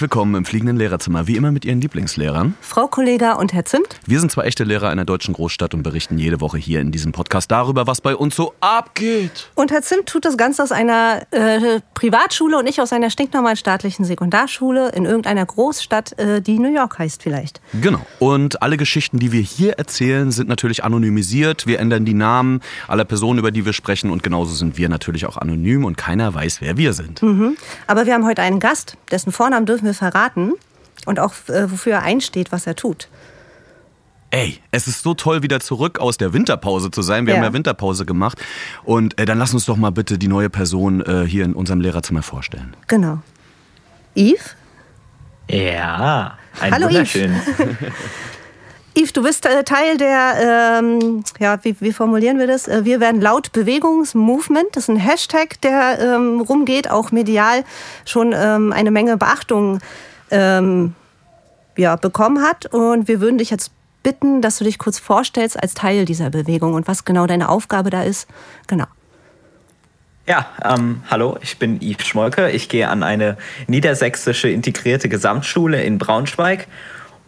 Herzlich willkommen im fliegenden Lehrerzimmer, wie immer mit Ihren Lieblingslehrern. Frau Kollega und Herr Zimt. Wir sind zwei echte Lehrer einer deutschen Großstadt und berichten jede Woche hier in diesem Podcast darüber, was bei uns so abgeht. Und Herr Zimt tut das Ganze aus einer äh, Privatschule und ich aus einer stinknormalen staatlichen Sekundarschule in irgendeiner Großstadt, äh, die New York heißt vielleicht. Genau. Und alle Geschichten, die wir hier erzählen, sind natürlich anonymisiert. Wir ändern die Namen aller Personen, über die wir sprechen und genauso sind wir natürlich auch anonym und keiner weiß, wer wir sind. Mhm. Aber wir haben heute einen Gast, dessen Vornamen dürfen wir verraten und auch äh, wofür er einsteht, was er tut. Ey, es ist so toll, wieder zurück aus der Winterpause zu sein. Wir Ja. haben ja Winterpause gemacht. Und äh, dann lass uns doch mal bitte die neue Person äh, hier in unserem Lehrerzimmer vorstellen. Genau. Yves? Ja, ein Hallo, wunderschön. Yves, du bist äh, Teil der, ähm, ja, wie, wie formulieren wir das? Äh, wir werden laut Bewegungsmovement. Das ist ein Hashtag, der ähm, rumgeht, auch medial schon ähm, eine Menge Beachtung ähm, ja, bekommen hat. Und wir würden dich jetzt bitten, dass du dich kurz vorstellst als Teil dieser Bewegung und was genau deine Aufgabe da ist. Genau. Ja, ähm, hallo, ich bin Yves Schmolke. Ich gehe an eine niedersächsische integrierte Gesamtschule in Braunschweig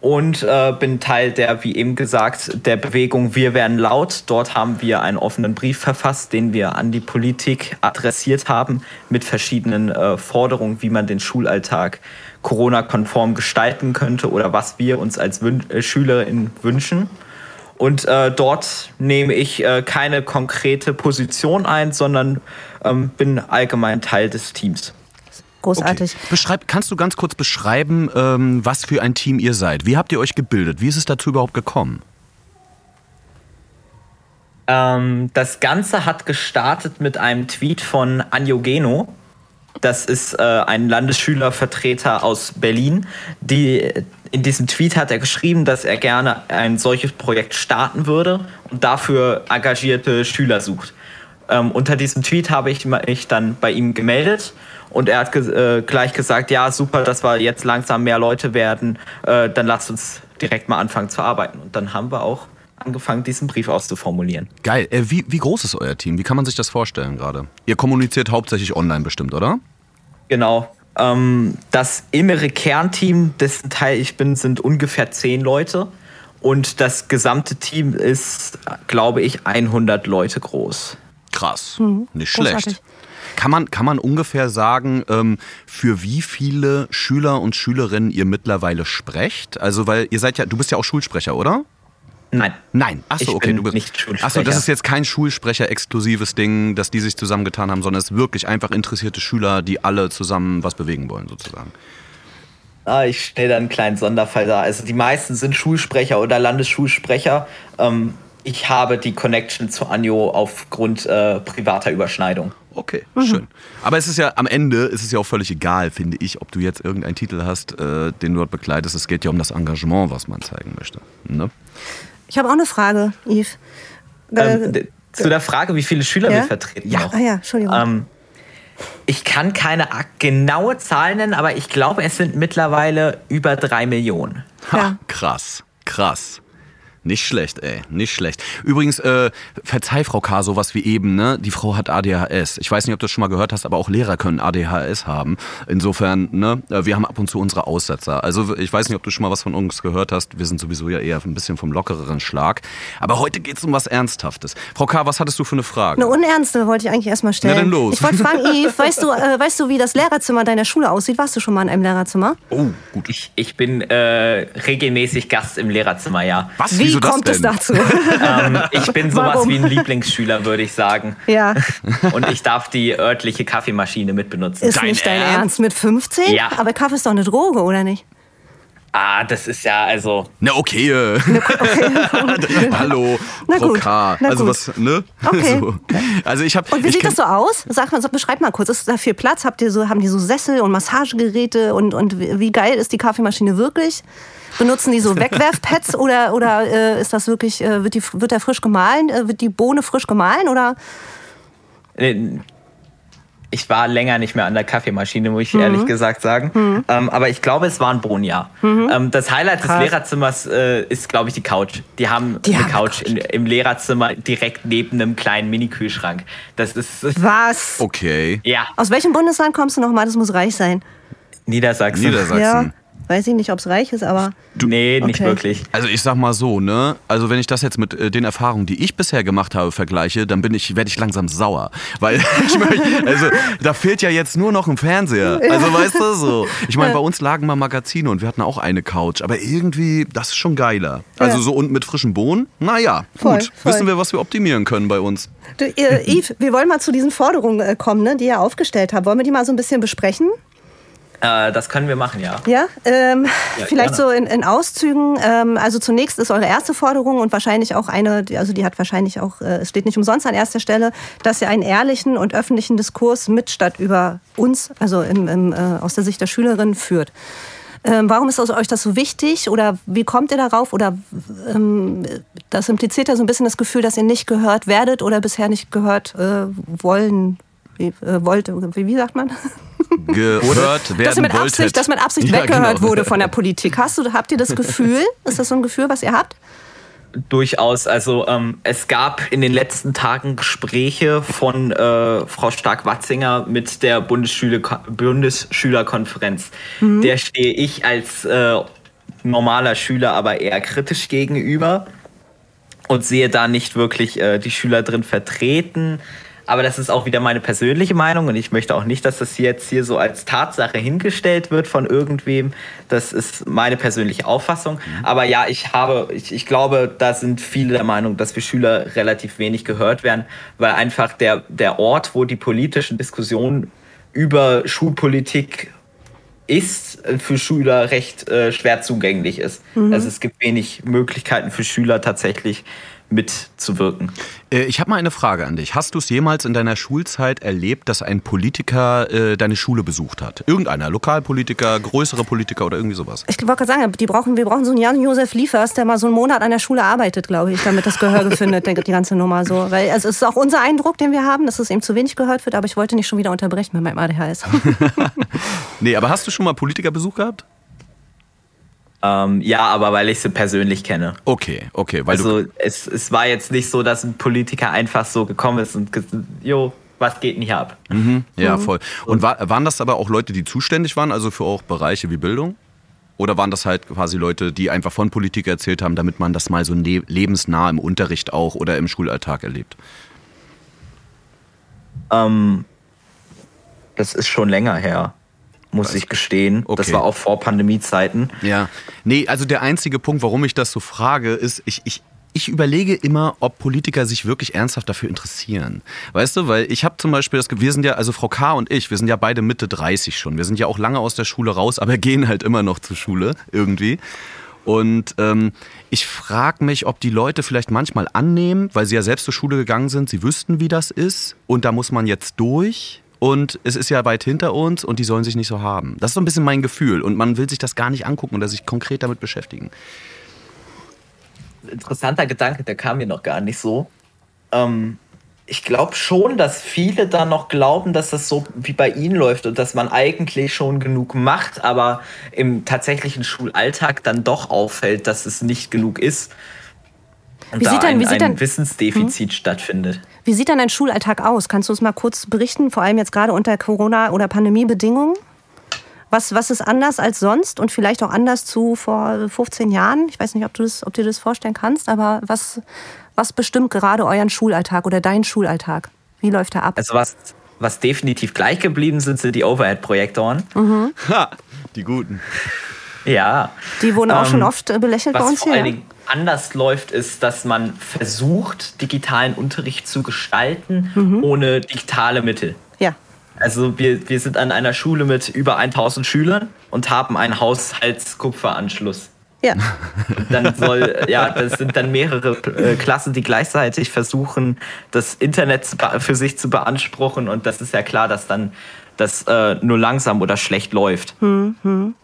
und äh, bin Teil der, wie eben gesagt, der Bewegung Wir werden laut. Dort haben wir einen offenen Brief verfasst, den wir an die Politik adressiert haben mit verschiedenen äh, Forderungen, wie man den Schulalltag Corona-konform gestalten könnte oder was wir uns als Wün äh, SchülerInnen wünschen. Und äh, dort nehme ich äh, keine konkrete Position ein, sondern ähm, bin allgemein Teil des Teams. Großartig. Beschreib, kannst du ganz kurz beschreiben, ähm, was für ein Team ihr seid? Wie habt ihr euch gebildet? Wie ist es dazu überhaupt gekommen? Ähm, das Ganze hat gestartet mit einem Tweet von Anjo Geno. Das ist äh, ein Landesschülervertreter aus Berlin. Die, in diesem Tweet hat er geschrieben, dass er gerne ein solches Projekt starten würde und dafür engagierte Schüler sucht. Ähm, unter diesem Tweet habe ich mich dann bei ihm gemeldet und er hat ge äh, gleich gesagt, ja super, dass wir jetzt langsam mehr Leute werden, äh, dann lasst uns direkt mal anfangen zu arbeiten. Und dann haben wir auch angefangen, diesen Brief auszuformulieren. Geil. Äh, wie, wie groß ist euer Team? Wie kann man sich das vorstellen gerade? Ihr kommuniziert hauptsächlich online bestimmt, oder? Genau. Ähm, das innere Kernteam, dessen Teil ich bin, sind ungefähr zehn Leute. Und das gesamte Team ist, glaube ich, 100 Leute groß. Krass. Nicht großartig. Kann man, kann man ungefähr sagen, ähm, für wie viele Schüler und Schülerinnen ihr mittlerweile sprecht? Also, weil ihr seid ja, du bist ja auch Schulsprecher, oder? Nein. Nein. Achso, okay. du bist nicht Schulsprecher. Achso, das ist jetzt kein Schulsprecher-exklusives Ding, dass die sich zusammengetan haben, sondern es ist wirklich einfach interessierte Schüler, die alle zusammen was bewegen wollen, sozusagen. Ah, ich stelle da einen kleinen Sonderfall dar. Also die meisten sind Schulsprecher oder Landesschulsprecher. Ähm, ich habe die Connection zu Anjo aufgrund äh, privater Überschneidung. Okay, schön. Aber es ist ja am Ende ist es ja auch völlig egal, finde ich, ob du jetzt irgendeinen Titel hast, äh, den du dort begleitest. Es geht ja um das Engagement, was man zeigen möchte. Ne? Ich habe auch eine Frage, Yves. Ähm, Äh, d- zu der Frage, wie viele Schüler Ja? wir vertreten. Ja. Ah ja, Entschuldigung. Ähm, ich kann keine genaue Zahl nennen, aber ich glaube, es sind mittlerweile über drei Millionen. Ha, Ja. krass, krass. Nicht schlecht, ey, nicht schlecht. Übrigens, äh, verzeih Frau K. sowas wie eben, ne? Die Frau hat ADHS. Ich weiß nicht, ob du das schon mal gehört hast, aber auch Lehrer können ADHS haben. Insofern, ne? äh, Wir haben ab und zu unsere Aussetzer. Also ich weiß nicht, ob du schon mal was von uns gehört hast. Wir sind sowieso ja eher ein bisschen vom lockereren Schlag. Aber heute geht's um was Ernsthaftes. Frau K., was hattest du für eine Frage? Eine unernste wollte ich eigentlich erstmal stellen. Na dann los. Ich wollte fragen, Yves, weißt du, äh, weißt du, wie das Lehrerzimmer deiner Schule aussieht? Warst du schon mal in einem Lehrerzimmer? oh, gut. Ich, ich bin äh, regelmäßig Gast im Lehrerzimmer, ja. Was? Wie Wieso das kommt es dazu? ähm, ich bin sowas Warum? wie ein Lieblingsschüler, würde ich sagen. ja, Und ich darf die örtliche Kaffeemaschine mitbenutzen. ist Dein nicht dein Ernst? Ernst. Mit 15? Ja. Aber Kaffee ist doch eine Droge, oder nicht? Ah, das ist ja also. Na okay. äh. Hallo, Na Frau gut, K. na also gut. was, ne? Okay. So. Also ich habe Und wie sieht das so aus? Sag mal, so, beschreib mal kurz. Ist da viel Platz? Habt ihr so, haben die so Sessel und Massagegeräte? Und, und wie geil ist die Kaffeemaschine wirklich? Benutzen die so Wegwerfpads oder, oder äh, ist das wirklich, äh, wird, die, wird der frisch gemahlen? Äh, wird die Bohne frisch gemahlen? Oder? Ich war länger nicht mehr an der Kaffeemaschine, muss ich ehrlich gesagt sagen. Ähm, aber ich glaube, es war ein Bonjahr. Ähm, das Highlight Krass. des Lehrerzimmers äh, ist, glaube ich, die Couch. Die haben Die eine haben Couch in, im Lehrerzimmer direkt neben einem kleinen Mini-Kühlschrank. Das ist. Was? Okay. Ja, Aus welchem Bundesland kommst du nochmal? Das muss reich sein. Niedersachsen. Niedersachsen. Ja, weiß ich nicht, ob es reich ist, aber Du, nee, nicht Okay. wirklich. Also ich sag mal so, ne? Also wenn ich das jetzt mit äh, den Erfahrungen, die ich bisher gemacht habe, vergleiche, dann bin ich, werde ich langsam sauer, weil ich möchte, also da fehlt ja jetzt nur noch ein Fernseher. Also weißt du so. Ich meine, bei uns lagen mal Magazine und wir hatten auch eine Couch, aber irgendwie das ist schon geiler. Also Ja. so und mit frischen Bohnen, naja, Voll, gut. voll. Wissen wir, was wir optimieren können bei uns. Du, äh, Yves, wir wollen mal zu diesen Forderungen äh, kommen, ne, die ihr aufgestellt habt. Wollen wir die mal so ein bisschen besprechen? Äh, das können wir machen, ja. Ja, ähm, Ja, vielleicht gerne. so in, in Auszügen. Ähm, also zunächst ist eure erste Forderung und wahrscheinlich auch eine, also die hat wahrscheinlich auch, äh, es steht nicht umsonst an erster Stelle, dass ihr einen ehrlichen und öffentlichen Diskurs mit statt über uns, also im, im, äh, aus der Sicht der Schülerin führt. Ähm, warum ist euch das so wichtig oder wie kommt ihr darauf? Oder ähm, das impliziert ja so ein bisschen das Gefühl, dass ihr nicht gehört werdet oder bisher nicht gehört äh, wollen. Wie, äh, wollt, wie, wie sagt man? Gehört werden dass mit wolltet. Absicht, dass mit Absicht Ja, weggehört genau. wurde von der Politik. Hast du, habt ihr das Gefühl? Ist das so ein Gefühl, was ihr habt? Durchaus. Also ähm, es gab in den letzten Tagen Gespräche von äh, Frau Stark-Watzinger mit der Bundesschüler Bundesschülerkonferenz. Der stehe ich als äh, normaler Schüler aber eher kritisch gegenüber und sehe da nicht wirklich äh, die Schüler drin vertreten. Aber das ist auch wieder meine persönliche Meinung und ich möchte auch nicht, dass das jetzt hier so als Tatsache hingestellt wird von irgendwem. Das ist meine persönliche Auffassung. Aber ja, ich habe, ich, ich glaube, da sind viele der Meinung, dass wir Schüler relativ wenig gehört werden, weil einfach der, der Ort, wo die politischen Diskussionen über Schulpolitik ist, für Schüler recht äh, schwer zugänglich ist. Also es gibt wenig Möglichkeiten für Schüler tatsächlich mitzuwirken. Äh, Ich habe mal eine Frage an dich. Hast du es jemals in deiner Schulzeit erlebt, dass ein Politiker äh, deine Schule besucht hat? Irgendeiner, Lokalpolitiker, größere Politiker oder irgendwie sowas? Ich wollte gerade sagen, die brauchen, wir brauchen so einen Jan-Josef Liefers, der mal so einen Monat an der Schule arbeitet, glaube ich, damit das Gehör findet, die ganze Nummer so. Weil also es ist auch unser Eindruck, den wir haben, dass es eben zu wenig gehört wird, aber ich wollte nicht schon wieder unterbrechen mit meinem ADHS. Nee, aber hast du schon mal Politikerbesuch gehabt? Ähm, ja, aber weil ich sie persönlich kenne. Okay, okay, weil Also es, es war jetzt nicht so, dass ein Politiker einfach so gekommen ist und gesagt, jo, was geht denn hier ab? Ja, voll. Und war, waren das aber auch Leute, die zuständig waren, also für auch Bereiche wie Bildung? Oder waren das halt quasi Leute, die einfach von Politik erzählt haben, damit man das mal so ne lebensnah im Unterricht auch oder im Schulalltag erlebt? Ähm, das ist schon länger her, muss ich gestehen. Das Okay. war auch vor Pandemiezeiten. Ja, nee, also der einzige Punkt, warum ich das so frage, ist, ich, ich, ich überlege immer, ob Politiker sich wirklich ernsthaft dafür interessieren. Weißt du, weil ich habe zum Beispiel das, wir sind ja, also Frau K. und ich, wir sind ja beide Mitte 30 schon. Wir sind ja auch lange aus der Schule raus, aber gehen halt immer noch zur Schule irgendwie. Und ähm, ich frage mich, ob die Leute vielleicht manchmal annehmen, weil sie ja selbst zur Schule gegangen sind, sie wüssten, wie das ist und da muss man jetzt durch. Und es ist ja weit hinter uns und die sollen sich nicht so haben. Das ist so ein bisschen mein Gefühl. Und man will sich das gar nicht angucken oder sich konkret damit beschäftigen. Interessanter Gedanke, der kam mir noch gar nicht so. Ähm, ich glaube schon, dass viele da noch glauben, dass das so wie bei ihnen läuft und dass man eigentlich schon genug macht, aber im tatsächlichen Schulalltag dann doch auffällt, dass es nicht genug ist. Wie da sieht denn- ein, wie sieht ein Hm? Wissensdefizit stattfindet. Wie sieht dann dein Schulalltag aus? Kannst du es mal kurz berichten, vor allem jetzt gerade unter Corona- oder Pandemiebedingungen? Was, was ist anders als sonst und vielleicht auch anders zu vor 15 Jahren? Ich weiß nicht, ob du, das, ob du dir das vorstellen kannst, aber was, was bestimmt gerade euren Schulalltag oder deinen Schulalltag? Wie läuft er ab? Also was, was definitiv gleich geblieben sind, sind die Overhead-Projektoren. Ha, die Guten. Ja. Die wurden auch Ähm, schon oft äh, belächelt bei uns hier. Anders läuft, ist, dass man versucht, digitalen Unterricht zu gestalten, Mhm. ohne digitale Mittel. Ja. Also wir, wir sind an einer Schule mit über 1000 Schülern und haben einen Haushaltskupferanschluss. Ja. Dann soll, ja, das sind dann mehrere äh, Klassen, die gleichzeitig versuchen, das Internet für sich zu beanspruchen. Und das ist ja klar, dass dann das äh, nur langsam oder schlecht läuft. Und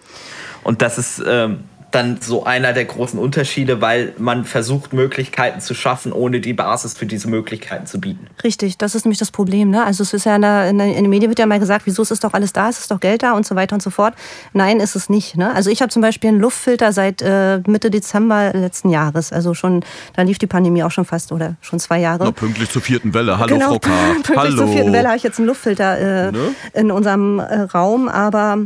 das ist ähm, dann so einer der großen Unterschiede, weil man versucht, Möglichkeiten zu schaffen, ohne die Basis für diese Möglichkeiten zu bieten. Richtig, das ist nämlich das Problem. Ne? Also es ist ja in, der, in, der, in den Medien wird ja mal gesagt, wieso ist es doch alles da, es ist doch Geld da und so weiter und so fort. Nein, ist es nicht. Ne? Also ich habe zum Beispiel einen Luftfilter seit äh, Mitte Dezember letzten Jahres. Also schon, da lief die Pandemie auch schon fast oder schon zwei Jahre. Na, pünktlich zur vierten Welle. Hallo, genau, Frau K. pünktlich Hallo. zur vierten Welle habe ich jetzt einen Luftfilter äh, Ne? in unserem äh, Raum, aber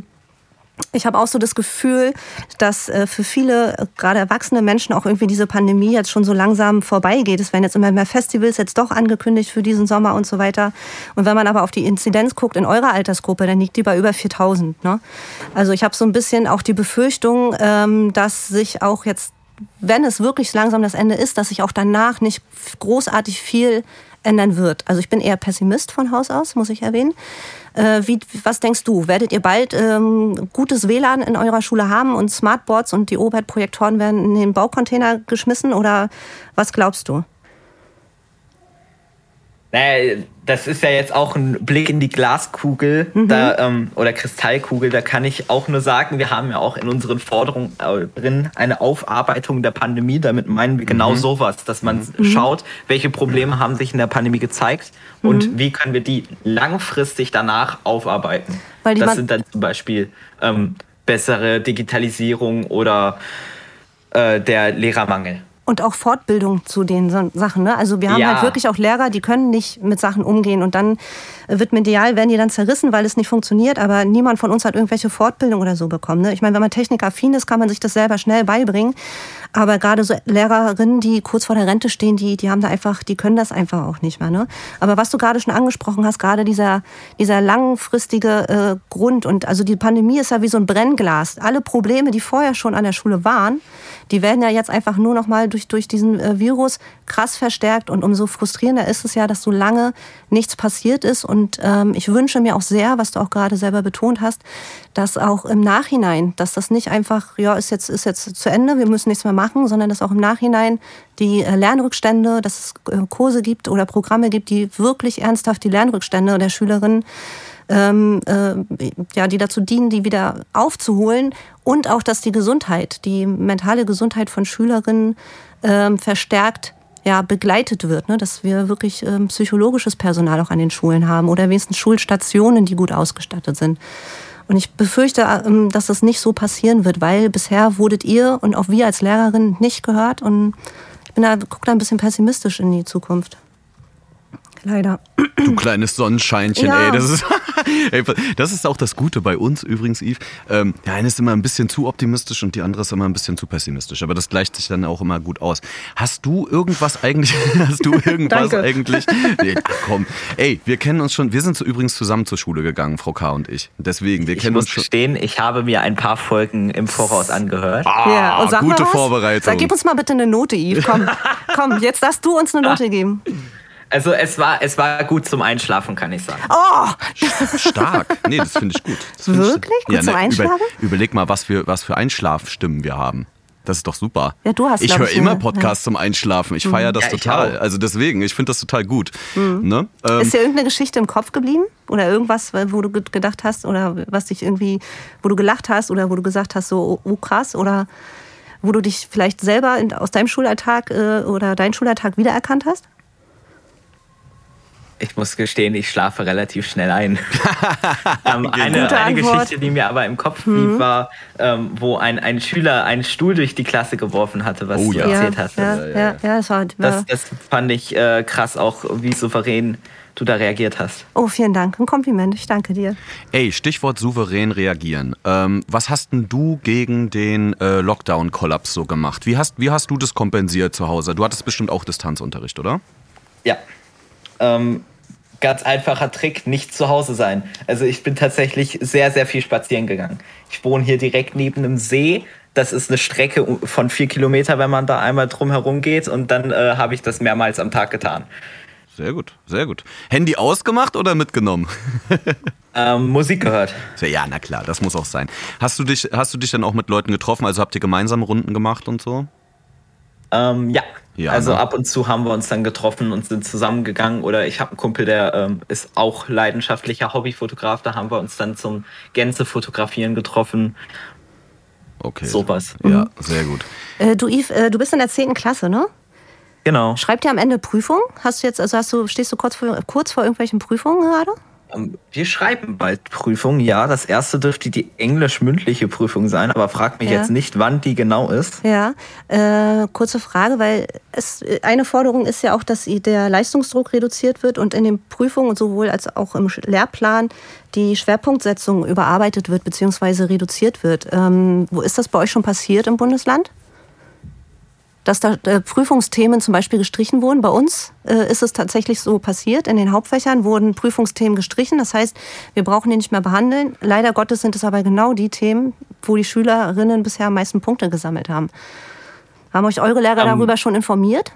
ich habe auch so das Gefühl, dass äh, für viele, äh, gerade erwachsene Menschen, auch irgendwie diese Pandemie jetzt schon so langsam vorbeigeht. Es werden jetzt immer mehr Festivals jetzt doch angekündigt für diesen Sommer und so weiter. Und wenn man aber auf die Inzidenz guckt in eurer Altersgruppe, dann liegt die bei über 4000. Ne? Also ich habe so ein bisschen auch die Befürchtung, ähm, dass sich auch jetzt, wenn es wirklich langsam das Ende ist, dass sich auch danach nicht großartig viel ändern wird. Also ich bin eher Pessimist von Haus aus, muss ich erwähnen. Äh, wie, was denkst du? Werdet ihr bald ähm, gutes WLAN in eurer Schule haben und Smartboards und die OBED-Projektoren werden in den Baucontainer geschmissen oder was glaubst du? Naja, das ist ja jetzt auch ein Blick in die Glaskugel mhm. da, ähm, oder Kristallkugel. Da kann ich auch nur sagen, wir haben ja auch in unseren Forderungen äh, drin eine Aufarbeitung der Pandemie. Damit meinen wir genau mhm. sowas, dass man mhm. schaut, welche Probleme haben sich in der Pandemie gezeigt und mhm. wie können wir die langfristig danach aufarbeiten. das sind dann zum Beispiel ähm, bessere Digitalisierung oder äh, der Lehrermangel und auch Fortbildung zu den Sachen. Ne? Also wir haben ja. halt wirklich auch Lehrer, die können nicht mit Sachen umgehen und dann wird medial, werden die dann zerrissen, weil es nicht funktioniert, aber niemand von uns hat irgendwelche Fortbildung oder so bekommen. Ne? Ich meine, wenn man technikaffin ist, kann man sich das selber schnell beibringen, aber gerade so Lehrerinnen, die kurz vor der Rente stehen, die, die haben da einfach, die können das einfach auch nicht mehr. Ne? Aber was du gerade schon angesprochen hast, gerade dieser, dieser langfristige äh, Grund und also die Pandemie ist ja wie so ein Brennglas. Alle Probleme, die vorher schon an der Schule waren, die werden ja jetzt einfach nur noch mal durch, durch diesen äh, Virus krass verstärkt. Und umso frustrierender ist es ja, dass so lange nichts passiert ist. Und ähm, ich wünsche mir auch sehr, was du auch gerade selber betont hast, dass auch im Nachhinein, dass das nicht einfach, ja, ist jetzt, ist jetzt zu Ende, wir müssen nichts mehr machen, sondern dass auch im Nachhinein die äh, Lernrückstände, dass es äh, Kurse gibt oder Programme gibt, die wirklich ernsthaft die Lernrückstände der Schülerinnen ähm, äh, ja, die dazu dienen, die wieder aufzuholen und auch, dass die Gesundheit, die mentale Gesundheit von Schülerinnen ähm, verstärkt ja, begleitet wird, ne? dass wir wirklich ähm, psychologisches Personal auch an den Schulen haben oder wenigstens Schulstationen, die gut ausgestattet sind. Und ich befürchte, ähm, dass das nicht so passieren wird, weil bisher wurdet ihr und auch wir als Lehrerin nicht gehört und ich bin da, gucke da ein bisschen pessimistisch in die Zukunft leider. Du kleines Sonnenscheinchen, ja. ey. Das ist, ey, das ist auch das Gute bei uns übrigens, Yves. Ähm, der eine ist immer ein bisschen zu optimistisch und die andere ist immer ein bisschen zu pessimistisch. Aber das gleicht sich dann auch immer gut aus. Hast du irgendwas eigentlich? Hast du irgendwas eigentlich? Nee, ach komm. Ey, wir kennen uns schon. Wir sind so übrigens zusammen zur Schule gegangen, Frau K. und ich. Deswegen, wir ich kennen uns schon. Gestehen, ich habe mir ein paar Folgen im Voraus angehört. Ah, ja, und sag gute Vorbereitung. Sag, gib uns mal bitte eine Note, Yves. Komm, komm, jetzt darfst du uns eine Note geben. Also es war, es war gut zum Einschlafen, kann ich sagen. Oh! Stark. Nee, das finde ich gut. Find Wirklich? Ich, gut ja, zum ne, Einschlafen? Über, überleg mal, was für, was für Einschlafstimmen wir haben. Das ist doch super. Ja, du hast Ich höre immer Podcasts ja. zum Einschlafen. Ich feiere das ja, total. Also deswegen, ich finde das total gut. Mhm. Ne? Ähm, ist dir irgendeine Geschichte im Kopf geblieben? Oder irgendwas, wo du gedacht hast oder was dich irgendwie, wo du gelacht hast oder wo du gesagt hast, so, oh, oh krass, oder wo du dich vielleicht selber in, aus deinem Schulalltag äh, oder deinen Schulalltag wiedererkannt hast? Ich muss gestehen, ich schlafe relativ schnell ein. ähm, eine, eine Geschichte, die mir aber im Kopf blieb, mhm. war, ähm, wo ein, ein Schüler einen Stuhl durch die Klasse geworfen hatte, was oh, du ja. erzählt hast. Ja, ja, ja, ja das, war, das, das fand ich äh, krass, auch wie souverän du da reagiert hast. Oh, vielen Dank. Ein Kompliment. Ich danke dir. Ey, Stichwort souverän reagieren. Ähm, was hast denn du gegen den äh, Lockdown-Kollaps so gemacht? Wie hast, wie hast du das kompensiert zu Hause? Du hattest bestimmt auch Distanzunterricht, oder? Ja. Ähm, ganz einfacher Trick, nicht zu Hause sein. Also ich bin tatsächlich sehr, sehr viel spazieren gegangen. Ich wohne hier direkt neben einem See. Das ist eine Strecke von vier Kilometer, wenn man da einmal drum herum geht. Und dann äh, habe ich das mehrmals am Tag getan. Sehr gut, sehr gut. Handy ausgemacht oder mitgenommen? ähm, Musik gehört. Ja, na klar, das muss auch sein. Hast du dich, hast du dich dann auch mit Leuten getroffen? Also habt ihr gemeinsame Runden gemacht und so? Ähm, ja. Ja. Also ne? ab und zu haben wir uns dann getroffen und sind zusammengegangen. Oder ich habe einen Kumpel, der ähm, ist auch leidenschaftlicher Hobbyfotograf. Da haben wir uns dann zum Gänsefotografieren getroffen. Okay. Sowas. Ja, mhm. sehr gut. Äh, du, Yves, äh, du bist in der 10. Klasse, ne? Genau. Schreibt ihr am Ende Prüfung? Hast du jetzt, also hast du, stehst du kurz vor, kurz vor irgendwelchen Prüfungen gerade? Ähm, wir schreiben bald Prüfungen, ja. Das erste dürfte die englisch-mündliche Prüfung sein, aber frag mich ja. jetzt nicht, wann die genau ist. Ja, äh, kurze Frage, weil es, eine Forderung ist ja auch, dass der Leistungsdruck reduziert wird und in den Prüfungen sowohl als auch im Lehrplan die Schwerpunktsetzung überarbeitet wird bzw. reduziert wird. Ähm, wo ist das bei euch schon passiert im Bundesland? Dass da äh, Prüfungsthemen zum Beispiel gestrichen wurden. Bei uns äh, ist es tatsächlich so passiert. In den Hauptfächern wurden Prüfungsthemen gestrichen. Das heißt, wir brauchen die nicht mehr behandeln. Leider Gottes sind es aber genau die Themen, wo die Schülerinnen bisher am meisten Punkte gesammelt haben. Haben euch eure Lehrer ähm, darüber schon informiert?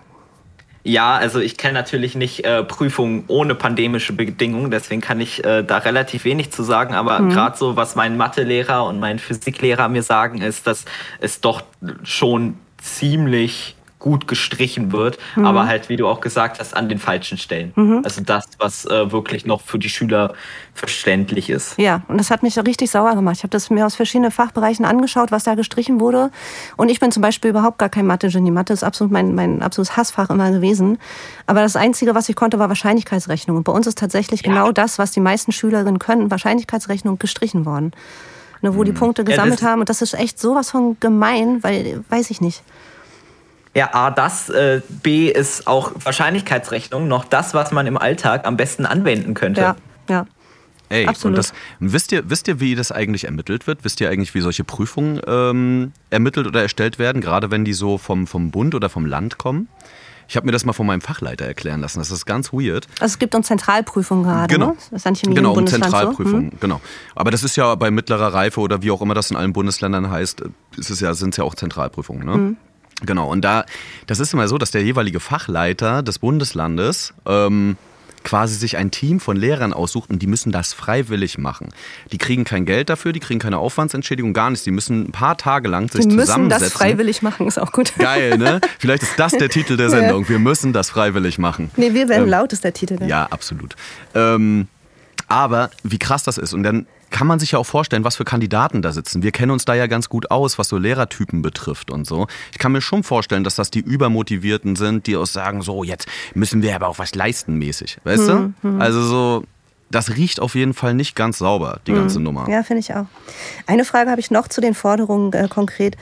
Ja, also ich kenne natürlich nicht äh, Prüfungen ohne pandemische Bedingungen, deswegen kann ich äh, da relativ wenig zu sagen. Aber mhm. gerade so, was mein Mathelehrer und mein Physiklehrer mir sagen, ist, dass es doch schon ziemlich gut gestrichen wird, mhm. aber halt, wie du auch gesagt hast, an den falschen Stellen. Mhm. Also das, was äh, wirklich noch für die Schüler verständlich ist. Ja, und das hat mich richtig sauer gemacht. Ich habe das mir aus verschiedenen Fachbereichen angeschaut, was da gestrichen wurde. Und ich bin zum Beispiel überhaupt gar kein Mathe-Genie. Mathe ist absolut mein, mein absolutes Hassfach immer gewesen. Aber das Einzige, was ich konnte, war Wahrscheinlichkeitsrechnung. Und bei uns ist tatsächlich ja. genau das, was die meisten Schülerinnen können, Wahrscheinlichkeitsrechnung gestrichen worden. Ne, wo mhm. die Punkte gesammelt ja, haben. Und das ist echt sowas von gemein, weil, weiß ich nicht. Ja, A, das, äh, B ist auch Wahrscheinlichkeitsrechnung noch das, was man im Alltag am besten anwenden könnte. Ja, ja. Ey, Absolut. und das, wisst, ihr, wisst ihr, wie das eigentlich ermittelt wird? Wisst ihr eigentlich, wie solche Prüfungen ähm, ermittelt oder erstellt werden, gerade wenn die so vom, vom Bund oder vom Land kommen? Ich habe mir das mal von meinem Fachleiter erklären lassen. Das ist ganz weird. Also es gibt uns Zentralprüfungen gerade. Genau. Ne? Das ist genau, um Zentralprüfungen. So. Hm? Genau. Aber das ist ja bei mittlerer Reife oder wie auch immer das in allen Bundesländern heißt, ist es ja, sind es ja auch Zentralprüfungen. Ne? Hm. Genau, und da, das ist immer so, dass der jeweilige Fachleiter des Bundeslandes ähm, quasi sich ein Team von Lehrern aussucht und die müssen das freiwillig machen. Die kriegen kein Geld dafür, die kriegen keine Aufwandsentschädigung, gar nichts. Die müssen ein paar Tage lang sich zusammensetzen. Wir müssen das freiwillig machen, ist auch gut. Geil, ne? Vielleicht ist das der Titel der Sendung. Wir müssen das freiwillig machen. Nee, wir werden ähm, laut ist der Titel. Ne? Ja, absolut. Ähm, aber wie krass das ist. Und dann kann man sich ja auch vorstellen, was für Kandidaten da sitzen. Wir kennen uns da ja ganz gut aus, was so Lehrertypen betrifft und so. Ich kann mir schon vorstellen, dass das die Übermotivierten sind, die auch sagen, so, jetzt müssen wir aber auch was leisten mäßig. Weißt hm, du? Hm. Also so, das riecht auf jeden Fall nicht ganz sauber, die ganze Nummer. Ja, finde ich auch. Eine Frage habe ich noch zu den Forderungen äh, konkret.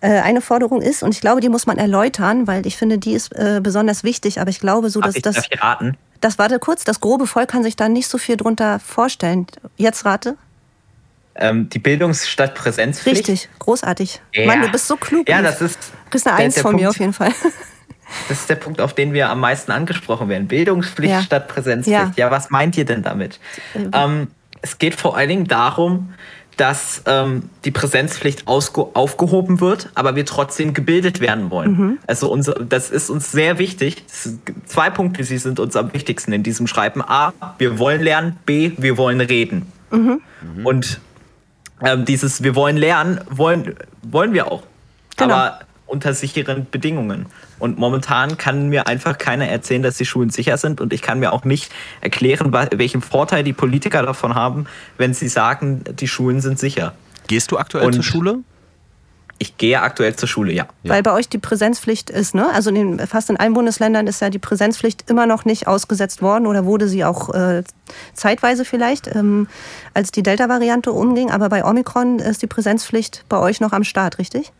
Äh, eine Forderung ist, und ich glaube, die muss man erläutern, weil ich finde, die ist äh, besonders wichtig, aber ich glaube so, dass ich das. Darf ich raten? Das warte kurz, das grobe Volk kann sich da nicht so viel drunter vorstellen. Jetzt rate. Ähm, die Bildungsstadtpräsenzpflicht. Richtig, großartig. Ja. Mann, du bist so klug. Ja, das ist. Du kriegst eine Eins von Punkt, mir auf jeden Fall. Das ist der Punkt, auf den wir am meisten angesprochen werden. Bildungspflicht ja. statt Präsenzpflicht. Ja. ja. was meint ihr denn damit? Äh, ähm, es geht vor allen Dingen darum, dass ähm, die Präsenzpflicht aufgehoben wird, aber wir trotzdem gebildet werden wollen. Mhm. Also unser, das ist uns sehr wichtig. Zwei Punkte, sie sind uns am wichtigsten in diesem Schreiben. A, wir wollen lernen. B, wir wollen reden. Mhm. Und ähm, dieses Wir wollen lernen, wollen, wollen wir auch. Genau. Aber unter sicheren Bedingungen. Und momentan kann mir einfach keiner erzählen, dass die Schulen sicher sind. Und ich kann mir auch nicht erklären, welchen Vorteil die Politiker davon haben, wenn sie sagen, die Schulen sind sicher. Gehst du aktuell Und zur Schule? Ich gehe aktuell zur Schule, ja. Weil bei euch die Präsenzpflicht ist, ne? Also in den, fast in allen Bundesländern ist ja die Präsenzpflicht immer noch nicht ausgesetzt worden oder wurde sie auch äh, zeitweise vielleicht, ähm, als die Delta-Variante umging. Aber bei Omikron ist die Präsenzpflicht bei euch noch am Start, richtig?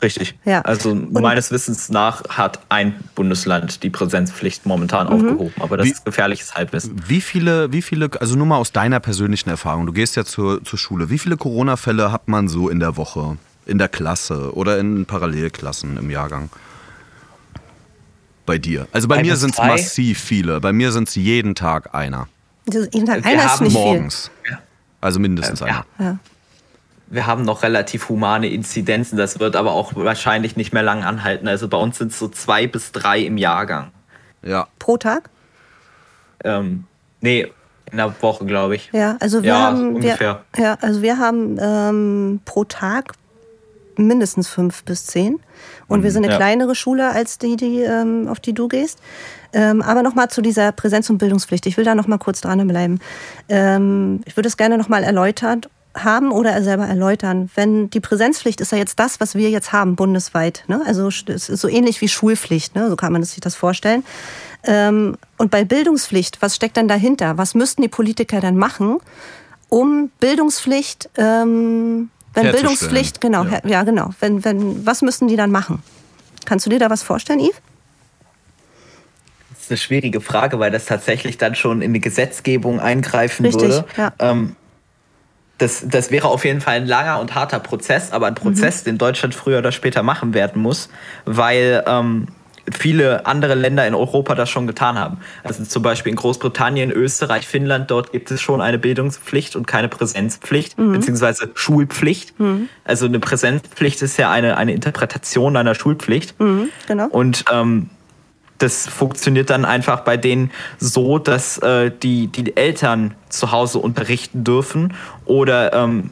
Richtig. Ja. Also Und meines Wissens nach hat ein Bundesland die Präsenzpflicht momentan mhm. aufgehoben, aber das wie, ist gefährliches Halbwissen. Wie viele, wie viele, also nur mal aus deiner persönlichen Erfahrung, du gehst ja zur, zur Schule, wie viele Corona-Fälle hat man so in der Woche? in der Klasse oder in Parallelklassen im Jahrgang? Bei dir. Also bei Ein mir sind es massiv viele. Bei mir sind es jeden Tag einer. jeden Tag einer ist nicht morgens. Viel. Also mindestens äh, einer. Ja. Wir haben noch relativ humane Inzidenzen, das wird aber auch wahrscheinlich nicht mehr lang anhalten. Also bei uns sind es so zwei bis drei im Jahrgang. Ja. Pro Tag? Ähm, nee, in der Woche, glaube ich. Ja, also wir ja, haben ungefähr. Wir, ja, also wir haben ähm, pro Tag mindestens fünf bis zehn. Und wir mhm, sind eine ja. kleinere Schule als die, die ähm, auf die du gehst. Ähm, aber nochmal zu dieser Präsenz- und Bildungspflicht. Ich will da nochmal kurz dranbleiben. Ähm, ich würde es gerne nochmal erläutern, haben oder selber erläutern. Wenn die Präsenzpflicht ist ja jetzt das, was wir jetzt haben bundesweit. Ne? Also es ist so ähnlich wie Schulpflicht, ne? so kann man sich das vorstellen. Ähm, und bei Bildungspflicht, was steckt dann dahinter? Was müssten die Politiker dann machen, um Bildungspflicht, ähm, wenn Bildungspflicht, genau, ja. ja, genau, wenn, wenn, was müssten die dann machen? Kannst du dir da was vorstellen, Yves? Das ist eine schwierige Frage, weil das tatsächlich dann schon in die Gesetzgebung eingreifen Richtig, würde. Ja. Ähm, das, das wäre auf jeden Fall ein langer und harter Prozess, aber ein Prozess, mhm. den Deutschland früher oder später machen werden muss, weil ähm, viele andere Länder in Europa das schon getan haben. Also zum Beispiel in Großbritannien, Österreich, Finnland, dort gibt es schon eine Bildungspflicht und keine Präsenzpflicht, mhm. beziehungsweise Schulpflicht. Mhm. Also eine Präsenzpflicht ist ja eine, eine Interpretation einer Schulpflicht. Mhm, genau. Und ähm, das funktioniert dann einfach bei denen so, dass äh, die, die Eltern zu Hause unterrichten dürfen oder ähm,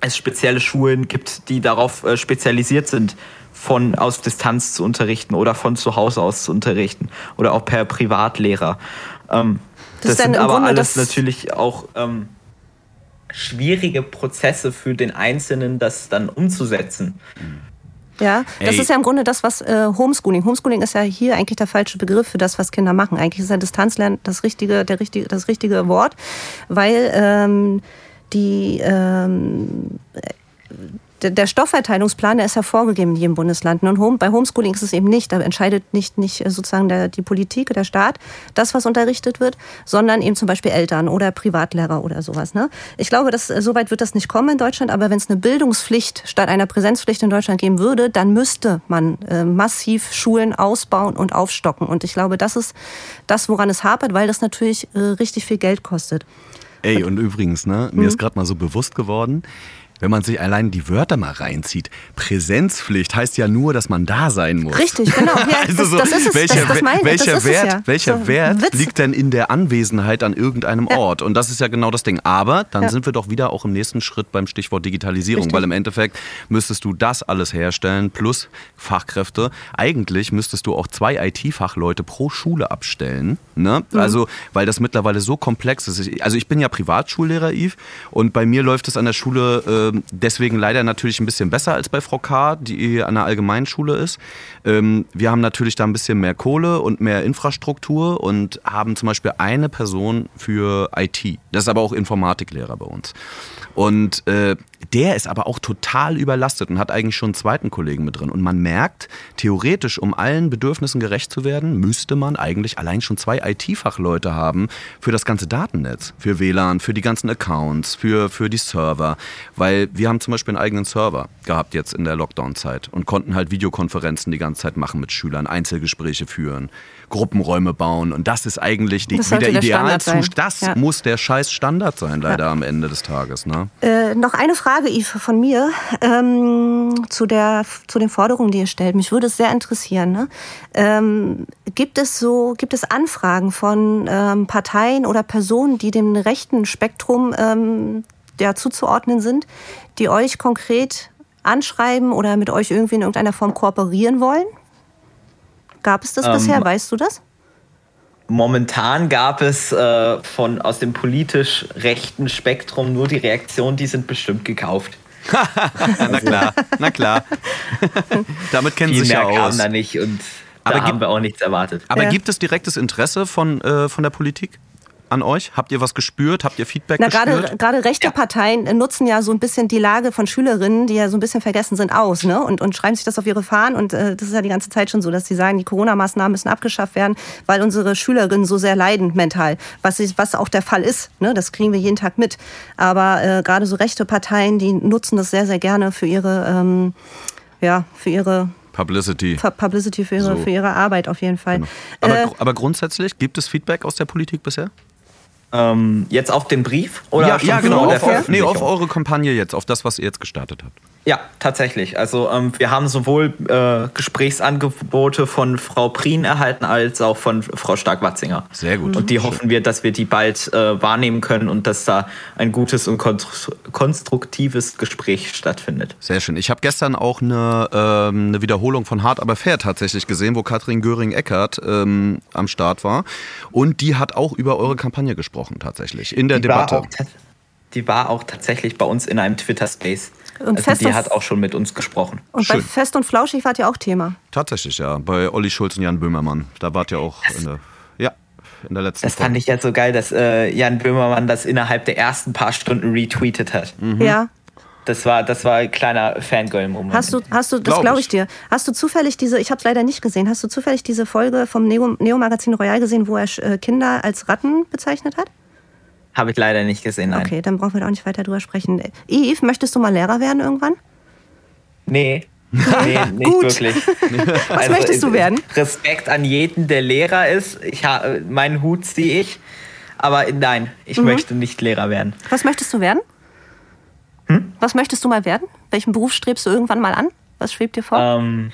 es spezielle Schulen gibt, die darauf äh, spezialisiert sind, von aus Distanz zu unterrichten oder von zu Hause aus zu unterrichten oder auch per Privatlehrer. Ähm, das, das sind aber Grunde alles natürlich auch ähm, schwierige Prozesse für den Einzelnen, das dann umzusetzen. Ja, das Ey. ist ja im Grunde das, was äh, Homeschooling. Homeschooling ist ja hier eigentlich der falsche Begriff für das, was Kinder machen. Eigentlich ist ja Distanzlernen das richtige, der richtige, das richtige Wort, weil ähm, die ähm, der Stoffverteilungsplan, der ist ja vorgegeben in jedem Bundesland. Und bei Homeschooling ist es eben nicht. Da entscheidet nicht, nicht äh, sozusagen der, die Politik, der Staat, das, was unterrichtet wird, sondern eben zum Beispiel Eltern oder Privatlehrer oder sowas. Ne? Ich glaube, dass, äh, so weit wird das nicht kommen in Deutschland. Aber wenn es eine Bildungspflicht statt einer Präsenzpflicht in Deutschland geben würde, dann müsste man äh, massiv Schulen ausbauen und aufstocken. Und ich glaube, das ist das, woran es hapert, weil das natürlich äh, richtig viel Geld kostet. Ey, und übrigens, ne, mir mhm. ist gerade mal so bewusst geworden, wenn man sich allein die Wörter mal reinzieht, Präsenzpflicht heißt ja nur, dass man da sein muss. Richtig, genau. Ja, also das, so, das ist es. Welcher, das, das meine, welcher Wert, ja. welcher so, Wert liegt denn in der Anwesenheit an irgendeinem ja. Ort? Und das ist ja genau das Ding. Aber dann sind wir doch wieder auch im nächsten Schritt beim Stichwort Digitalisierung, Richtig. weil im Endeffekt müsstest du das alles herstellen plus Fachkräfte. Eigentlich müsstest du auch zwei IT-Fachleute pro Schule abstellen. Ne? Mhm. Also, weil das mittlerweile so komplex ist. Also ich bin ja Privatschullehrer, Yves, und bei mir läuft es an der Schule äh, ähm, deswegen leider natürlich ein bisschen besser als bei Frau K., die an der Allgemeinschule ist. Ähm, wir haben natürlich da ein bisschen mehr Kohle und mehr Infrastruktur und haben zum Beispiel eine Person für IT. Das ist aber auch Informatiklehrer bei uns. Und äh, der ist aber auch total überlastet und hat eigentlich schon einen zweiten Kollegen mit drin. Und man merkt, theoretisch, um allen Bedürfnissen gerecht zu werden, müsste man eigentlich allein schon zwei IT-Fachleute haben für das ganze Datennetz, für WLAN, für die ganzen Accounts, für, für die Server. Weil wir haben zum Beispiel einen eigenen Server gehabt jetzt in der Lockdown-Zeit und konnten halt Videokonferenzen die ganze Zeit machen mit Schülern, Einzelgespräche führen, Gruppenräume bauen. Und das ist eigentlich die, wieder Idealzustand. Das ja. muss der scheiß Standard sein, leider ja. am Ende des Tages. Ne? Äh, noch eine Frage, Yves, von mir ähm, zu, der, zu den Forderungen, die ihr stellt. Mich würde es sehr interessieren. Ne? Ähm, gibt, es so, gibt es Anfragen von ähm, Parteien oder Personen, die dem rechten Spektrum ähm, ja, zuzuordnen sind, die euch konkret anschreiben oder mit euch irgendwie in irgendeiner Form kooperieren wollen? Gab es das ähm, bisher? Weißt du das? Momentan gab es äh, von aus dem politisch rechten Spektrum nur die Reaktion, die sind bestimmt gekauft. na klar, na klar. Damit kennen sie sich ja aus. Kam da nicht und aber da haben wir auch nichts erwartet. Aber ja. gibt es direktes Interesse von, äh, von der Politik? An euch? Habt ihr was gespürt? Habt ihr Feedback Na, gespürt? Gerade, rechte ja. Parteien nutzen ja so ein bisschen die Lage von Schülerinnen, die ja so ein bisschen vergessen sind, aus ne? und, und schreiben sich das auf ihre Fahnen. Und äh, das ist ja die ganze Zeit schon so, dass sie sagen, die Corona-Maßnahmen müssen abgeschafft werden, weil unsere Schülerinnen so sehr leiden mental. Was, was auch der Fall ist. Ne? Das kriegen wir jeden Tag mit. Aber äh, gerade so rechte Parteien, die nutzen das sehr, sehr gerne für ihre, ähm, ja, für ihre Publicity. Publicity für ihre, so. für ihre Arbeit auf jeden Fall. Genau. Aber, äh, aber grundsätzlich, gibt es Feedback aus der Politik bisher? Ähm, jetzt auf den Brief? Oder ja, ja genau. Auf, auf, nee, auf eure Kampagne jetzt, auf das, was ihr jetzt gestartet habt. Ja, tatsächlich. Also ähm, wir haben sowohl äh, Gesprächsangebote von Frau Prien erhalten als auch von Frau Stark-Watzinger. Sehr gut. Und die hoffen wir, dass wir die bald äh, wahrnehmen können und dass da ein gutes und konstruktives Gespräch stattfindet. Sehr schön. Ich habe gestern auch eine, ähm, eine Wiederholung von Hart aber fair tatsächlich gesehen, wo Katrin Göring-Eckert ähm, am Start war. Und die hat auch über eure Kampagne gesprochen tatsächlich in der die Debatte. die war auch tatsächlich bei uns in einem Twitter-Space. Und Also Fest die und- hat auch schon mit uns gesprochen. Und bei Schön. Fest und Flauschig wart ihr auch Thema. Tatsächlich, ja. Bei Olli Schulz und Jan Böhmermann. Da wart ihr auch in der, ja, in der letzten Das fand ich ja so geil, dass äh, Jan Böhmermann das innerhalb der ersten paar Stunden retweetet hat. Mhm. Ja. Das war, das war ein kleiner Fangirl-Moment. Hast du, hast du, das Glaub glaube ich. ich dir. Hast du zufällig diese, ich habe es leider nicht gesehen, hast du zufällig diese Folge vom Neo- Neo-Magazin Royal gesehen, wo er äh, Kinder als Ratten bezeichnet hat? Habe ich leider nicht gesehen, nein. Okay, dann brauchen wir da auch nicht weiter drüber sprechen. Yves, möchtest du mal Lehrer werden irgendwann? Nee. Nee, nicht Gut. wirklich. Was möchtest du äh, werden? Respekt an jeden, der Lehrer ist. Ich ha, äh, meinen Hut ziehe ich. Aber nein, Mhm. ich möchte nicht Lehrer werden. Was möchtest du werden? Hm? Was möchtest du mal werden? Welchen Beruf strebst du irgendwann mal an? Was schwebt dir vor? Ähm,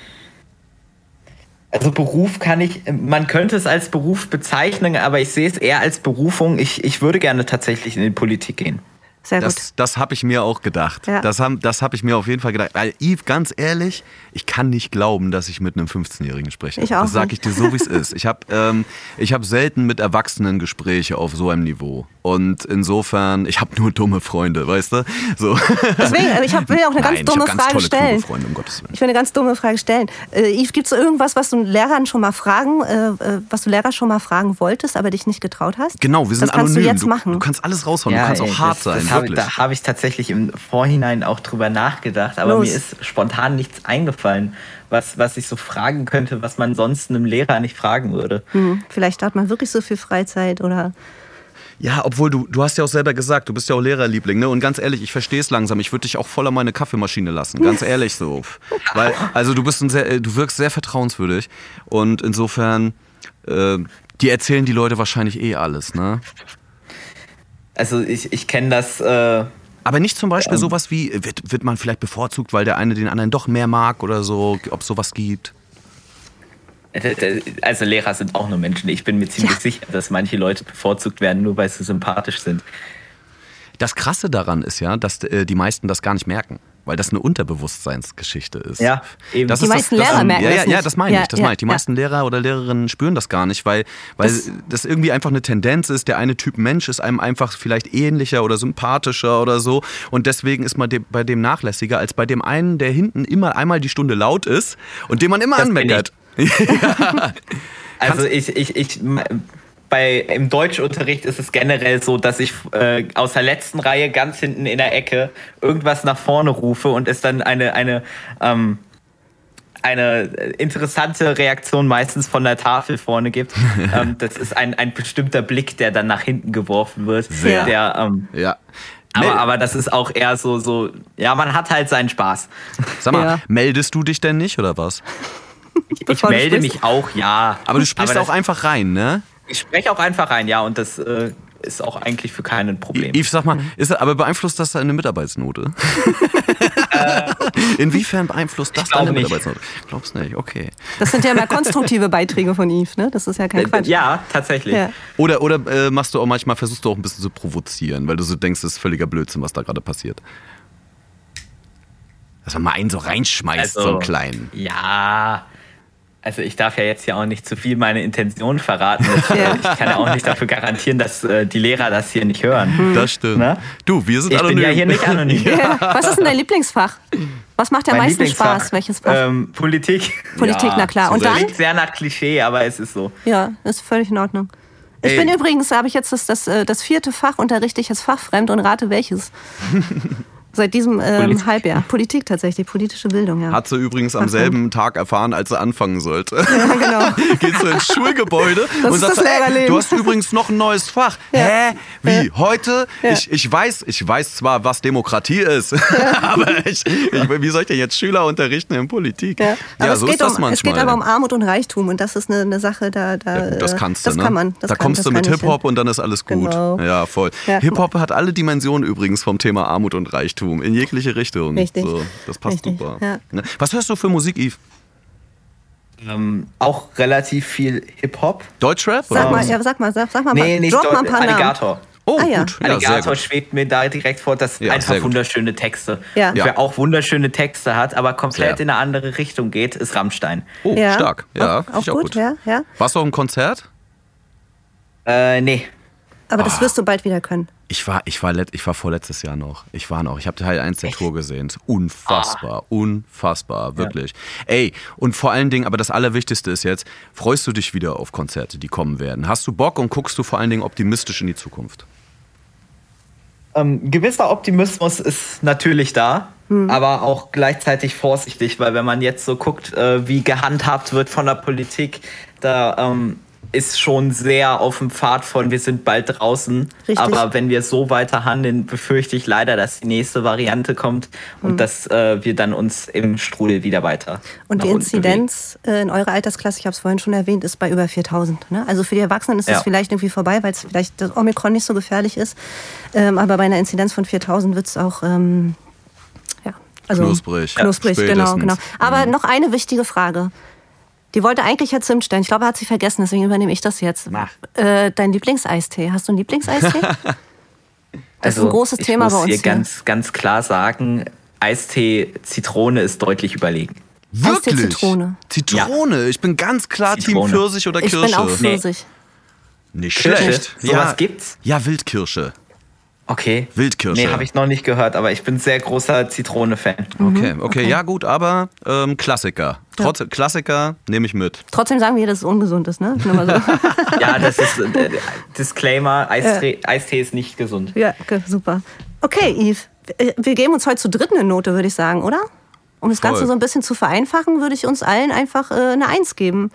also Beruf kann ich, man könnte es als Beruf bezeichnen, aber ich sehe es eher als Berufung. Ich, ich würde gerne tatsächlich in die Politik gehen. Sehr gut. Das, das habe ich mir auch gedacht. Ja. Das habe das hab ich mir auf jeden Fall gedacht. Weil, Yves, ganz ehrlich, ich kann nicht glauben, dass ich mit einem 15-Jährigen spreche. Ich auch das sage ich dir so, wie es ist. Ich habe ähm, ich hab selten mit Erwachsenen Gespräche auf so einem Niveau. Und insofern, ich habe nur dumme Freunde, weißt du? So. Deswegen, äh, ich hab, will auch eine ganz Nein, dumme ich ganz Frage tolle, stellen. Freunde, um Gottes Willen. Ich will eine ganz dumme Frage stellen. Äh, Yves, gibt es irgendwas, was du Lehrern schon mal fragen, äh, äh, was du Lehrer schon mal fragen wolltest, aber dich nicht getraut hast? Genau, wir sind das kannst anonym. du jetzt du, machen. du kannst alles raushauen, du kannst ey, auch hart das, sein, das hab. Da habe ich tatsächlich im Vorhinein auch drüber nachgedacht, aber Los. mir ist spontan nichts eingefallen, was, was ich so fragen könnte, was man sonst einem Lehrer nicht fragen würde. Hm, vielleicht hat man wirklich so viel Freizeit oder. Ja, obwohl du, du hast ja auch selber gesagt, du bist ja auch Lehrerliebling, ne? Und ganz ehrlich, ich verstehe es langsam. Ich würde dich auch voll an meine Kaffeemaschine lassen, ganz ehrlich so. Weil, also du bist ein sehr, äh, du wirkst sehr vertrauenswürdig und insofern, äh, die erzählen die Leute wahrscheinlich eh alles, ne? Also ich, ich kenne das. Äh, Aber nicht zum Beispiel sowas wie, äh, wird, wird man vielleicht bevorzugt, weil der eine den anderen doch mehr mag oder so, ob es sowas gibt? Also Lehrer sind auch nur Menschen. Ich bin mir ziemlich Ja. sicher, dass manche Leute bevorzugt werden, nur weil sie sympathisch sind. Das Krasse daran ist ja, dass äh, die meisten das gar nicht merken. Weil das eine Unterbewusstseinsgeschichte ist. Ja, eben. Das Die ist meisten das, Lehrer ähm, merken ja, das ja, ja, nicht. das meine ich. Ja, Das ja, meine ich. Die ja. meisten Lehrer oder Lehrerinnen spüren das gar nicht, weil, weil Das- das, irgendwie einfach eine Tendenz ist. Der eine Typ Mensch ist einem einfach vielleicht ähnlicher oder sympathischer oder so. Und deswegen ist man dem, bei dem nachlässiger als bei dem einen, der hinten immer einmal die Stunde laut ist und den man immer Das bin anmeckert. Also ich, ich, ich, bei, im Deutschunterricht ist es generell so, dass ich äh, aus der letzten Reihe ganz hinten in der Ecke irgendwas nach vorne rufe und es dann eine, eine, ähm, eine interessante Reaktion meistens von der Tafel vorne gibt. ähm, das ist ein, ein bestimmter Blick, der dann nach hinten geworfen wird. Sehr. Der, ähm, Ja. aber, aber das ist auch eher so, so, ja, man hat halt seinen Spaß. Sag mal, Ja. meldest du dich denn nicht oder was? Ich, ich melde mich auch, ja. Aber du sprichst Aber auch einfach rein, ne? Ich spreche auch einfach rein, ja, und das äh, ist auch eigentlich für keinen Problem. Yves, sag mal, ist, aber beeinflusst das deine Mitarbeitsnote? Inwiefern beeinflusst das deine nicht. Mitarbeitsnote? Glaubst nicht, okay. Das sind ja immer konstruktive Beiträge von Yves, ne? Das ist ja kein Äh, Quatsch. Ja, tatsächlich. Ja. Oder, oder äh, machst du auch manchmal, versuchst du auch ein bisschen zu provozieren, weil du so denkst, das ist völliger Blödsinn, was da gerade passiert. Dass man mal einen so reinschmeißt, so einen kleinen. Ja. Also ich darf ja jetzt ja auch nicht zu viel meine Intention verraten. Das, Ja. äh, Ich kann ja auch nicht dafür garantieren, dass äh, die Lehrer das hier nicht hören. Das stimmt. Ne? Du, wir sind Ich anonym. bin ja hier nicht anonym. Ja. Was ist denn dein Lieblingsfach? Was macht am Mein meisten Spaß? Welches Fach? Ähm, Politik. Politik, na klar. Und dann? Klingt sehr nach Klischee, aber es ist so. Ja, ist völlig in Ordnung. Ich Ey. bin übrigens, da habe ich jetzt das, das, äh, das vierte Fach unterrichte ich jetzt fachfremd und rate welches. Seit diesem ähm, Politik. Halbjahr. Politik tatsächlich, politische Bildung, ja. Hat sie übrigens am selben Tag erfahren, als sie anfangen sollte. ja genau. Geht so ins Schulgebäude Das und ist sagt, das so, ey, Lehrerleben. du hast übrigens noch ein neues Fach. Ja. Hä? Wie? Heute? Ja. Ich, ich weiß, ich weiß zwar, was Demokratie ist, aber ich, ich, wie soll ich denn jetzt Schüler unterrichten in Politik? Ja. Aber so es, ist geht das um, manchmal. es geht aber um Armut und Reichtum und das ist eine, eine Sache, da, da das kannst das du, ne? kann man. Das da kann, kommst du mit Hip-Hop und dann ist alles gut. Genau. Ja, voll. Hip-Hop hat alle Dimensionen übrigens vom Thema Armut und Reichtum, in jegliche Richtung. Richtig. So, das passt Richtig, super. ja. Ne? Was hörst du für Musik, Yves? Ähm, auch relativ viel Hip-Hop. Deutschrap? Sag mal, ja, sag mal, sag, sag mal, Nee, nicht drop mal ein paar Namen. Alligator. Oh, Ah, ja. gut. Ja, Alligator gut. schwebt mir da direkt vor, dass Ja, einfach gut. wunderschöne Texte. Ja. Wer auch wunderschöne Texte hat, aber komplett Sehr. in eine andere Richtung geht, ist Rammstein. Oh, Ja. stark. Ja, Auch- finde ich auch gut, ja, ja. Warst du auf einem Konzert? Äh, nee. Aber das Oh. wirst du bald wieder können. Ich war, ich war, let, ich war vorletztes Jahr noch. Ich war noch. Ich habe Teil 1 der Tour gesehen. Unfassbar, unfassbar, wirklich. Ey, und vor allen Dingen, aber das Allerwichtigste ist jetzt, freust du dich wieder auf Konzerte, die kommen werden? Hast du Bock und guckst du vor allen Dingen optimistisch in die Zukunft? Ähm, gewisser Optimismus ist natürlich da, aber auch gleichzeitig vorsichtig, weil wenn man jetzt so guckt, äh, wie gehandhabt wird von der Politik, da ähm, ist schon sehr auf dem Pfad von wir sind bald draußen. Richtig. Aber wenn wir so weiter handeln, befürchte ich leider, dass die nächste Variante kommt und dass äh, wir dann uns im Strudel wieder weiter. Und die unten bewegen. Inzidenz äh, in eurer Altersklasse, ich habe es vorhin schon erwähnt, ist bei über 4000. Ne? Also für die Erwachsenen ist es Ja. vielleicht irgendwie vorbei, weil es vielleicht das Omikron nicht so gefährlich ist. Ähm, aber bei einer Inzidenz von 4000 wird es auch ähm, ja, also Knusprig. Knusprig, Ja, genau, genau. Aber noch eine wichtige Frage. Die wollte eigentlich Herr Zimt stellen. Ich glaube, er hat sie vergessen, deswegen übernehme ich das jetzt. Mach. Äh, dein Lieblingseistee. Hast du einen Lieblingseistee? Das ist ein großes Also, ich Thema muss bei uns hier hier. ganz, ganz klar sagen, Eistee Zitrone ist deutlich überlegen. Wirklich? Zitrone. Zitrone. Ich bin ganz klar Zitrone. Team Pfirsich oder Ich Kirsche. bin auch Nee. Pfirsich. Nicht Kirsche? schlecht. Sowas ja. gibt's? Ja, Wildkirsche. Okay. Wildkirsche. Nee, habe ich noch nicht gehört, aber ich bin sehr großer Zitrone-Fan. Okay, okay, ja gut, aber ähm, Klassiker. Trotz Klassiker nehme ich mit. Trotzdem sagen wir, dass es ungesund ist, ne? So. Ja, das ist äh, Disclaimer, Eistee, Eistee ist nicht gesund. Ja, okay, super. Okay, Yves, äh, wir geben uns heute zu dritt eine Note, würde ich sagen, oder? Um das Voll. Ganze so ein bisschen zu vereinfachen, würde ich uns allen einfach äh, eine Eins geben.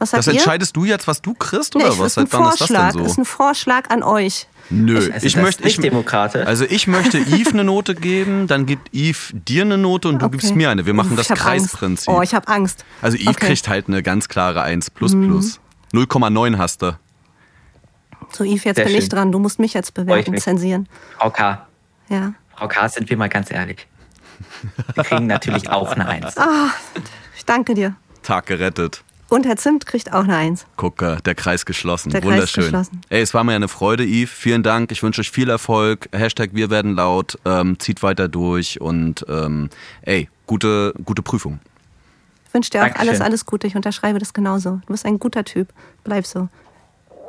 Was sagt Das ihr? entscheidest du jetzt, was du kriegst Nee, oder ich, was? ist ein Seit wann ist das Vorschlag, denn ist so? ein Vorschlag an euch. Nö, Also ich das möchte ist ich, demokratisch. Also ich möchte Yves eine Note geben, dann gibt Yves dir eine Note und du Okay. gibst mir eine. Wir machen das ich hab Kreisprinzip. Angst. Oh, ich habe Angst. also Yves Okay. Mhm. kriegt halt eine ganz klare 1 plus plus. 0,9 hast du. So, Yves, jetzt Sehr bin ich schön. dran. Du musst mich jetzt bewerten, mich. zensieren. Frau K. Ja. Frau K, sind wir mal ganz ehrlich. Wir kriegen natürlich auch eine Eins. Ah, ich danke dir. Tag gerettet. Und Herr Zimt kriegt auch eine Eins. Gucke, der Kreis geschlossen. Der Kreis Wunderschön. geschlossen. Ey, es war mir eine Freude, Yves. Vielen Dank. Ich wünsche euch viel Erfolg. Hashtag wir werden laut. Ähm, zieht weiter durch und ähm, ey, gute, gute Prüfung. Ich wünsche dir auch Dankeschön. alles, alles Gute. Ich unterschreibe das genauso. Du bist ein guter Typ. Bleib so.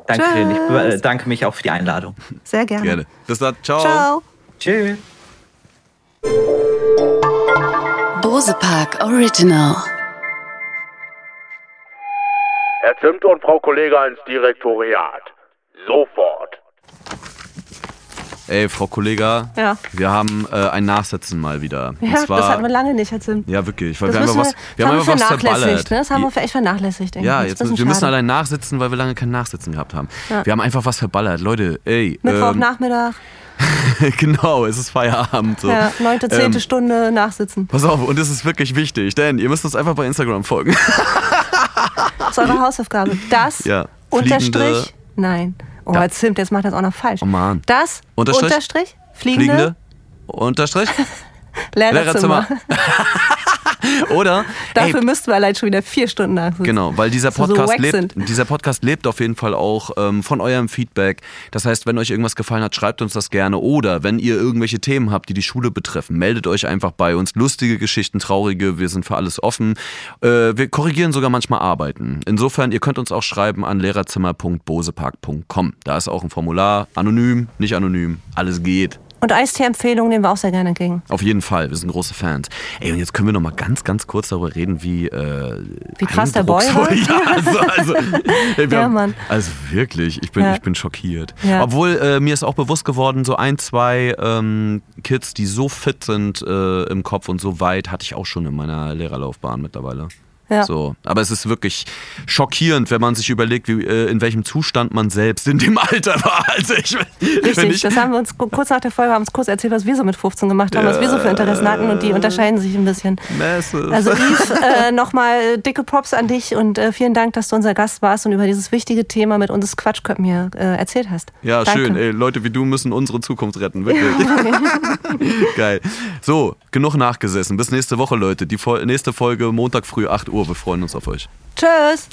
Dankeschön. Ich Tschüss. äh, danke mich auch für die Einladung. Sehr gerne. Gerne. Bis dann. Ciao. Ciao. Tschüss. Bose Park Original. Zimt und Frau Kollega ins Direktoriat. Sofort. Ey, Frau Kollega, Ja. wir haben äh, ein Nachsitzen mal wieder. Ja, und zwar, das hatten wir lange nicht, Herr Zimt. Ja, wirklich. Weil Das wir einfach was, wir haben einfach was vernachlässigt. verballert. Ne? Das haben wir echt vernachlässigt. irgendwie. ja, jetzt, wir müssen allein nachsitzen, weil wir lange kein Nachsitzen gehabt haben. Ja. Wir haben einfach was verballert. Leute, ey. ähm, Mittwochnachmittag, genau, es ist Feierabend. So. ja, neunte, zehnte Ähm, Stunde nachsitzen. Pass auf, und es ist wirklich wichtig, denn ihr müsst uns einfach bei Instagram folgen. Ist eure Hausaufgabe. Das, Ja. Unterstrich, nein. Oh, Ja. Zimt, jetzt macht das auch noch falsch. Oh, Mann. Das, Unterstrich? Unterstrich, fliegende, Fliegende, Unterstrich, Lehrerzimmer. Lehrerzimmer. Oder, Dafür ey, müssten wir allein schon wieder vier Stunden nachsitzen. Genau, weil dieser so Podcast, wack lebt, dieser Podcast lebt auf jeden Fall auch ähm, von eurem Feedback. Das heißt, wenn euch irgendwas gefallen hat, schreibt uns das gerne. Oder wenn ihr irgendwelche Themen habt, die die Schule betreffen, meldet euch einfach bei uns. Lustige Geschichten, traurige, wir sind für alles offen. Äh, wir korrigieren sogar manchmal Arbeiten. Insofern, ihr könnt uns auch schreiben an lehrerzimmer.bosepark.com. Da ist auch ein Formular, anonym, nicht anonym, alles geht. Und Eistee-Empfehlungen nehmen wir auch sehr gerne entgegen. Auf jeden Fall, wir sind große Fans. Ey, und jetzt können wir noch mal ganz, ganz kurz darüber reden, wie äh, Wie krass der Boy war. Ja, also, also, ey, wir Ja, haben, Mann. also wirklich, ich bin, Ja. ich bin schockiert. Ja. Obwohl äh, mir ist auch bewusst geworden, so ein, zwei ähm, Kids, die so fit sind äh, im Kopf und so weit, hatte ich auch schon in meiner Lehrerlaufbahn mittlerweile. Ja. So, aber es ist wirklich schockierend, wenn man sich überlegt, wie, äh, in welchem Zustand man selbst in dem Alter war. Also ich, Richtig, ich, das haben wir uns ku- kurz nach der Folge haben uns kurz erzählt, was wir so mit 15 gemacht haben, was wir so für Interessen hatten und die unterscheiden sich ein bisschen. Massive. Also Yves, äh, nochmal dicke Props an dich und äh, vielen Dank, dass du unser Gast warst und über dieses wichtige Thema mit uns Quatschköppen hier äh, erzählt hast. Ja, Danke. schön. Ey, Leute wie du müssen unsere Zukunft retten, wirklich. Geil. So, genug nachgesessen. Bis nächste Woche, Leute. Die Fol nächste Folge Montag früh 8 Wir freuen uns auf euch. Tschüss.